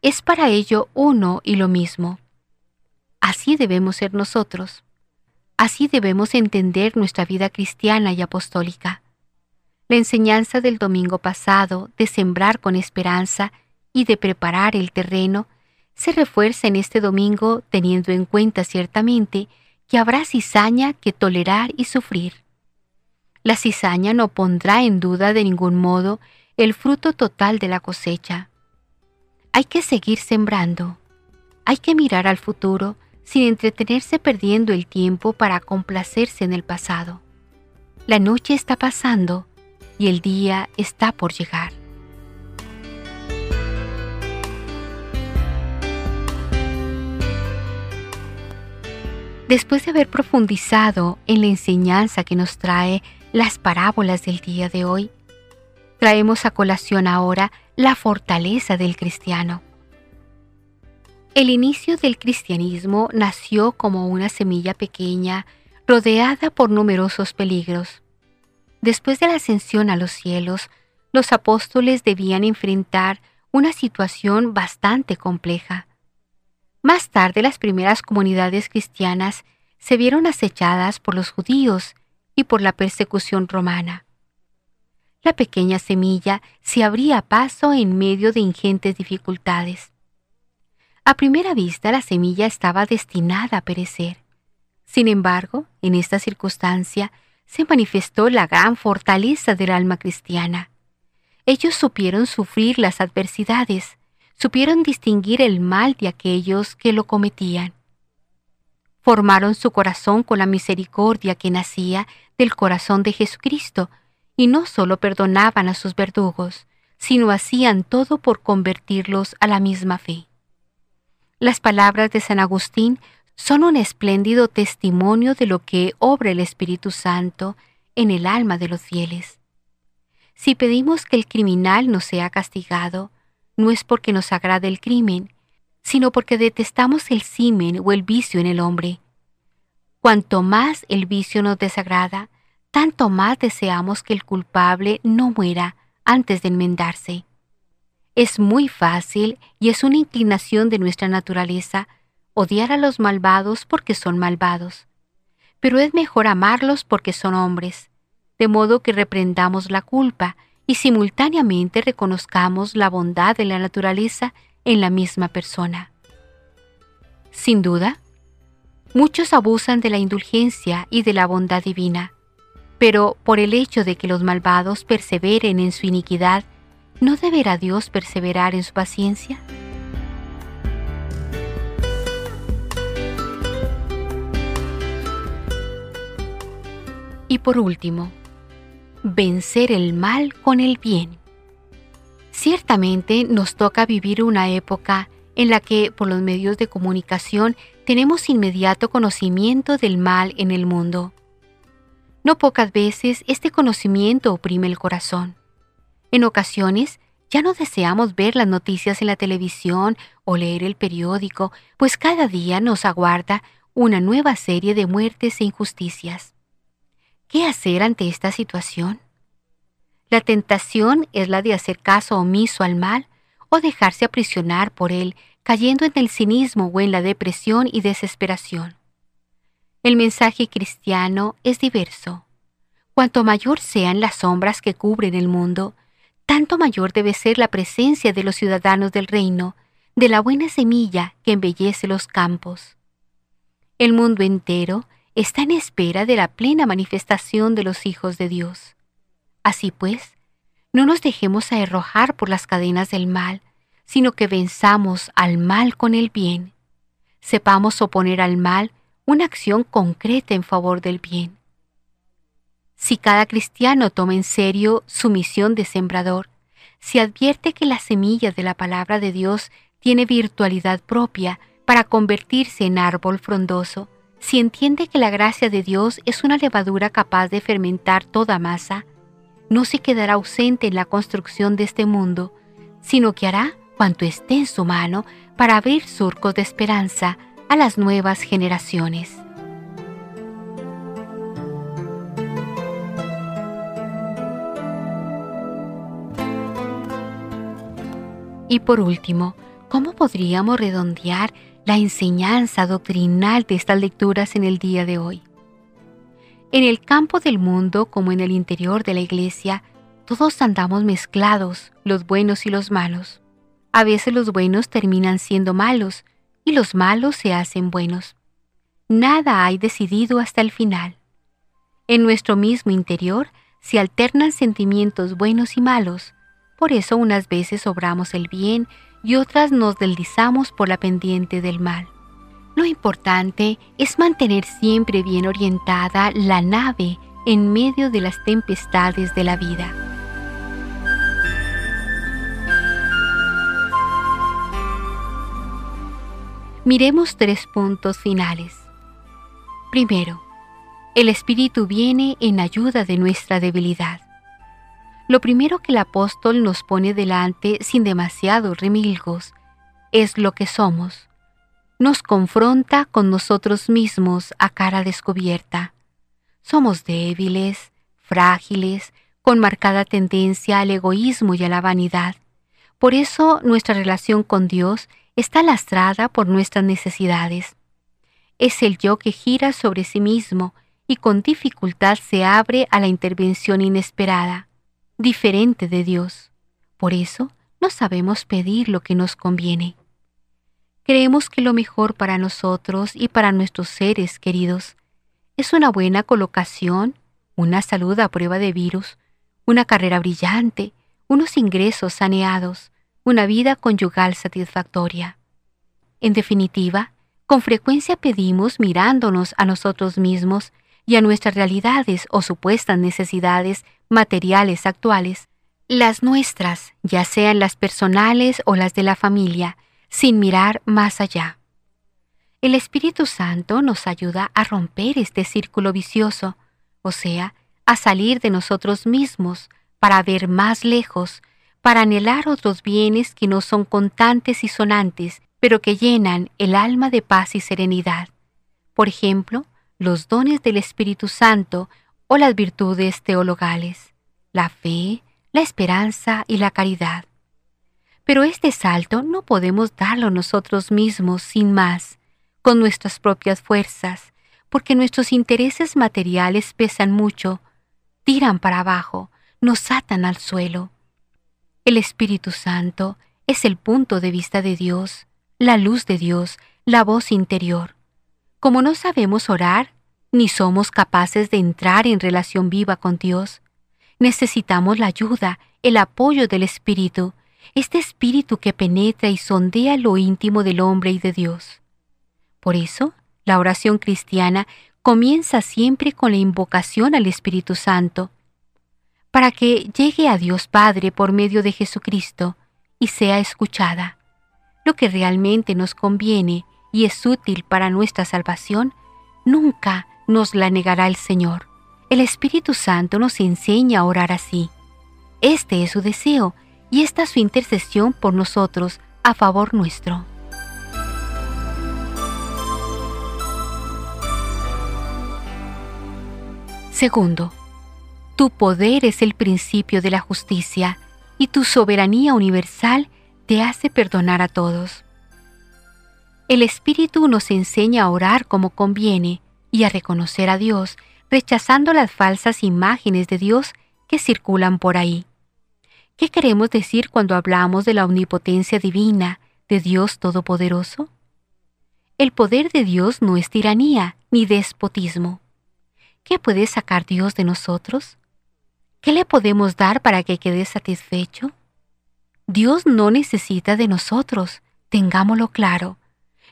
es para ello uno y lo mismo. Así debemos ser nosotros. Así debemos entender nuestra vida cristiana y apostólica. La enseñanza del domingo pasado de sembrar con esperanza y de preparar el terreno se refuerza en este domingo teniendo en cuenta ciertamente que habrá cizaña que tolerar y sufrir. La cizaña no pondrá en duda de ningún modo el fruto total de la cosecha. Hay que seguir sembrando. Hay que mirar al futuro sin entretenerse perdiendo el tiempo para complacerse en el pasado. La noche está pasando y el día está por llegar. Después de haber profundizado en la enseñanza que nos trae las parábolas del día de hoy, traemos a colación ahora la fortaleza del cristiano. El inicio del cristianismo nació como una semilla pequeña rodeada por numerosos peligros. Después de la ascensión a los cielos, los apóstoles debían enfrentar una situación bastante compleja. Más tarde las primeras comunidades cristianas se vieron acechadas por los judíos y por la persecución romana. La pequeña semilla se abría paso en medio de ingentes dificultades. A primera vista la semilla estaba destinada a perecer. Sin embargo, en esta circunstancia se manifestó la gran fortaleza del alma cristiana. Ellos supieron sufrir las adversidades, supieron distinguir el mal de aquellos que lo cometían. Formaron su corazón con la misericordia que nacía del corazón de Jesucristo, y no solo perdonaban a sus verdugos, sino hacían todo por convertirlos a la misma fe. Las palabras de San Agustín son un espléndido testimonio de lo que obra el Espíritu Santo en el alma de los fieles. Si pedimos que el criminal no sea castigado, no es porque nos agrade el crimen, sino porque detestamos el simen o el vicio en el hombre. Cuanto más el vicio nos desagrada, tanto más deseamos que el culpable no muera antes de enmendarse. Es muy fácil y es una inclinación de nuestra naturaleza odiar a los malvados porque son malvados. Pero es mejor amarlos porque son hombres, de modo que reprendamos la culpa y simultáneamente reconozcamos la bondad de la naturaleza en la misma persona. Sin duda, muchos abusan de la indulgencia y de la bondad divina, pero por el hecho de que los malvados perseveren en su iniquidad, ¿no deberá Dios perseverar en su paciencia? Y por último, vencer el mal con el bien. Ciertamente nos toca vivir una época en la que por los medios de comunicación tenemos inmediato conocimiento del mal en el mundo. No pocas veces este conocimiento oprime el corazón. En ocasiones, ya no deseamos ver las noticias en la televisión o leer el periódico, pues cada día nos aguarda una nueva serie de muertes e injusticias. ¿Qué hacer ante esta situación? La tentación es la de hacer caso omiso al mal o dejarse aprisionar por él cayendo en el cinismo o en la depresión y desesperación. El mensaje cristiano es diverso. Cuanto mayor sean las sombras que cubren el mundo, tanto mayor debe ser la presencia de los ciudadanos del reino, de la buena semilla que embellece los campos. El mundo entero está en espera de la plena manifestación de los hijos de Dios. Así pues, no nos dejemos arrojar por las cadenas del mal, sino que venzamos al mal con el bien. Sepamos oponer al mal una acción concreta en favor del bien. Si cada cristiano toma en serio su misión de sembrador, si advierte que la semilla de la palabra de Dios tiene virtualidad propia para convertirse en árbol frondoso, si entiende que la gracia de Dios es una levadura capaz de fermentar toda masa, no se quedará ausente en la construcción de este mundo, sino que hará cuanto esté en su mano para abrir surcos de esperanza a las nuevas generaciones. Y por último, ¿cómo podríamos redondear la enseñanza doctrinal de estas lecturas en el día de hoy? En el campo del mundo como en el interior de la iglesia, todos andamos mezclados, los buenos y los malos. A veces los buenos terminan siendo malos y los malos se hacen buenos. Nada hay decidido hasta el final. En nuestro mismo interior se alternan sentimientos buenos y malos, por eso unas veces obramos el bien y otras nos deslizamos por la pendiente del mal. Lo importante es mantener siempre bien orientada la nave en medio de las tempestades de la vida. Miremos tres puntos finales. Primero, el Espíritu viene en ayuda de nuestra debilidad. Lo primero que el apóstol nos pone delante sin demasiados remilgos es lo que somos nos confronta con nosotros mismos a cara descubierta. Somos débiles, frágiles, con marcada tendencia al egoísmo y a la vanidad. Por eso nuestra relación con Dios está lastrada por nuestras necesidades. Es el yo que gira sobre sí mismo y con dificultad se abre a la intervención inesperada, diferente de Dios. Por eso no sabemos pedir lo que nos conviene. Creemos que lo mejor para nosotros y para nuestros seres queridos es una buena colocación, una salud a prueba de virus, una carrera brillante, unos ingresos saneados, una vida conyugal satisfactoria. En definitiva, con frecuencia pedimos mirándonos a nosotros mismos y a nuestras realidades o supuestas necesidades materiales actuales, las nuestras, ya sean las personales o las de la familia, sin mirar más allá. El Espíritu Santo nos ayuda a romper este círculo vicioso, o sea, a salir de nosotros mismos para ver más lejos, para anhelar otros bienes que no son contantes y sonantes, pero que llenan el alma de paz y serenidad. Por ejemplo, los dones del Espíritu Santo o las virtudes teologales, la fe, la esperanza y la caridad. Pero este salto no podemos darlo nosotros mismos sin más, con nuestras propias fuerzas, porque nuestros intereses materiales pesan mucho, tiran para abajo, nos atan al suelo. El Espíritu Santo es el punto de vista de Dios, la luz de Dios, la voz interior. Como no sabemos orar, ni somos capaces de entrar en relación viva con Dios, necesitamos la ayuda, el apoyo del Espíritu, este espíritu que penetra y sondea lo íntimo del hombre y de Dios. Por eso, la oración cristiana comienza siempre con la invocación al Espíritu Santo, para que llegue a Dios Padre por medio de Jesucristo y sea escuchada. Lo que realmente nos conviene y es útil para nuestra salvación, nunca nos la negará el Señor. El Espíritu Santo nos enseña a orar así. Este es su deseo y esta su intercesión por nosotros a favor nuestro. Segundo, tu poder es el principio de la justicia y tu soberanía universal te hace perdonar a todos. El Espíritu nos enseña a orar como conviene y a reconocer a Dios, rechazando las falsas imágenes de Dios que circulan por ahí. ¿Qué queremos decir cuando hablamos de la omnipotencia divina de Dios Todopoderoso? El poder de Dios no es tiranía ni despotismo. ¿Qué puede sacar Dios de nosotros? ¿Qué le podemos dar para que quede satisfecho? Dios no necesita de nosotros, tengámoslo claro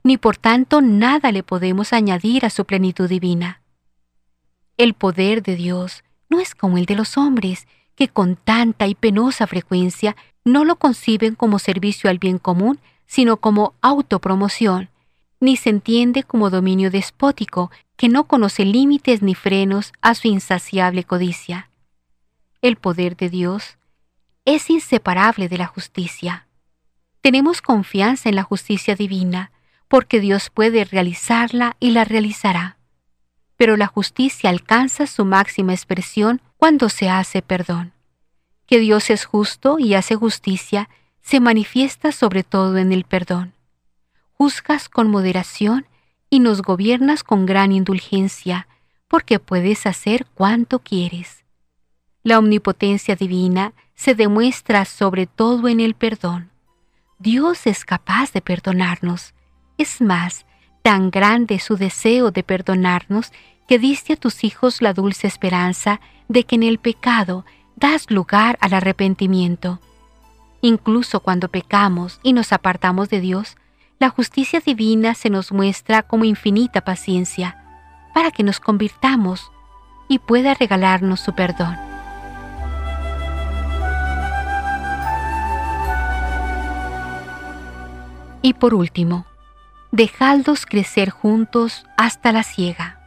ni por tanto nada le podemos añadir a su plenitud divina. El poder de Dios no es como el de los hombres, que con tanta y penosa frecuencia no lo conciben como servicio al bien común, sino como autopromoción, ni se entiende como dominio despótico que no conoce límites ni frenos a su insaciable codicia. El poder de Dios es inseparable de la justicia. Tenemos confianza en la justicia divina, porque Dios puede realizarla y la realizará. Pero la justicia alcanza su máxima expresión cuando se hace perdón. Que Dios es justo y hace justicia se manifiesta sobre todo en el perdón. Juzgas con moderación y nos gobiernas con gran indulgencia, porque puedes hacer cuanto quieres. La omnipotencia divina se demuestra sobre todo en el perdón. Dios es capaz de perdonarnos, es más, tan grande su deseo de perdonarnos que diste a tus hijos la dulce esperanza de que en el pecado das lugar al arrepentimiento. Incluso cuando pecamos y nos apartamos de Dios, la justicia divina se nos muestra como infinita paciencia, para que nos convirtamos y pueda regalarnos su perdón. Y por último, dejadlos crecer juntos hasta la ciega.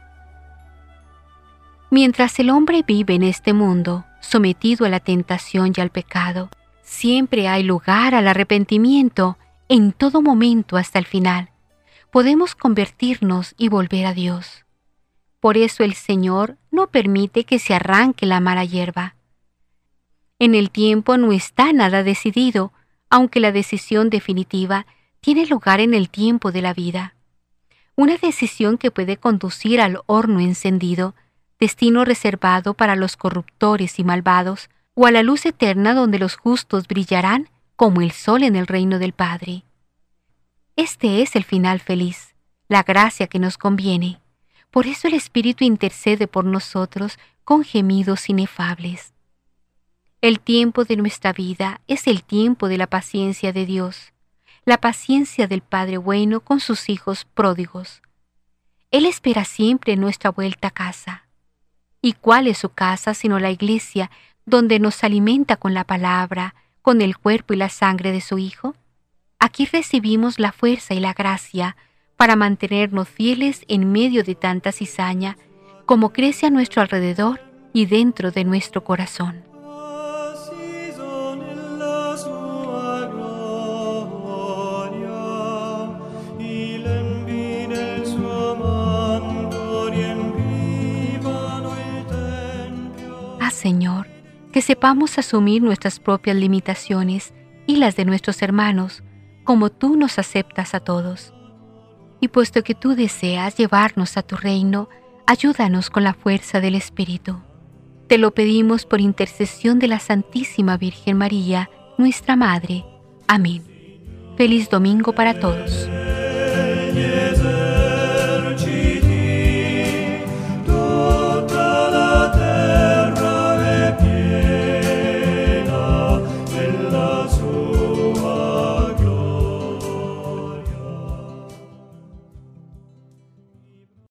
Mientras el hombre vive en este mundo, sometido a la tentación y al pecado, siempre hay lugar al arrepentimiento en todo momento hasta el final. Podemos convertirnos y volver a Dios. Por eso el Señor no permite que se arranque la mala hierba. En el tiempo no está nada decidido, aunque la decisión definitiva tiene lugar en el tiempo de la vida. Una decisión que puede conducir al horno encendido, destino reservado para los corruptores y malvados, o a la luz eterna donde los justos brillarán como el sol en el reino del Padre. Este es el final feliz, la gracia que nos conviene. Por eso el Espíritu intercede por nosotros con gemidos inefables. El tiempo de nuestra vida es el tiempo de la paciencia de Dios la paciencia del Padre bueno con sus hijos pródigos. Él espera siempre nuestra vuelta a casa. ¿Y cuál es su casa sino la iglesia, donde nos alimenta con la palabra, con el cuerpo y la sangre de su Hijo? Aquí recibimos la fuerza y la gracia para mantenernos fieles en medio de tanta cizaña, como crece a nuestro alrededor y dentro de nuestro corazón. Señor, que sepamos asumir nuestras propias limitaciones y las de nuestros hermanos, como tú nos aceptas a todos. Y puesto que tú deseas llevarnos a tu reino, ayúdanos con la fuerza del Espíritu. Te lo pedimos por intercesión de la Santísima Virgen María, nuestra Madre. Amén. Feliz domingo para todos.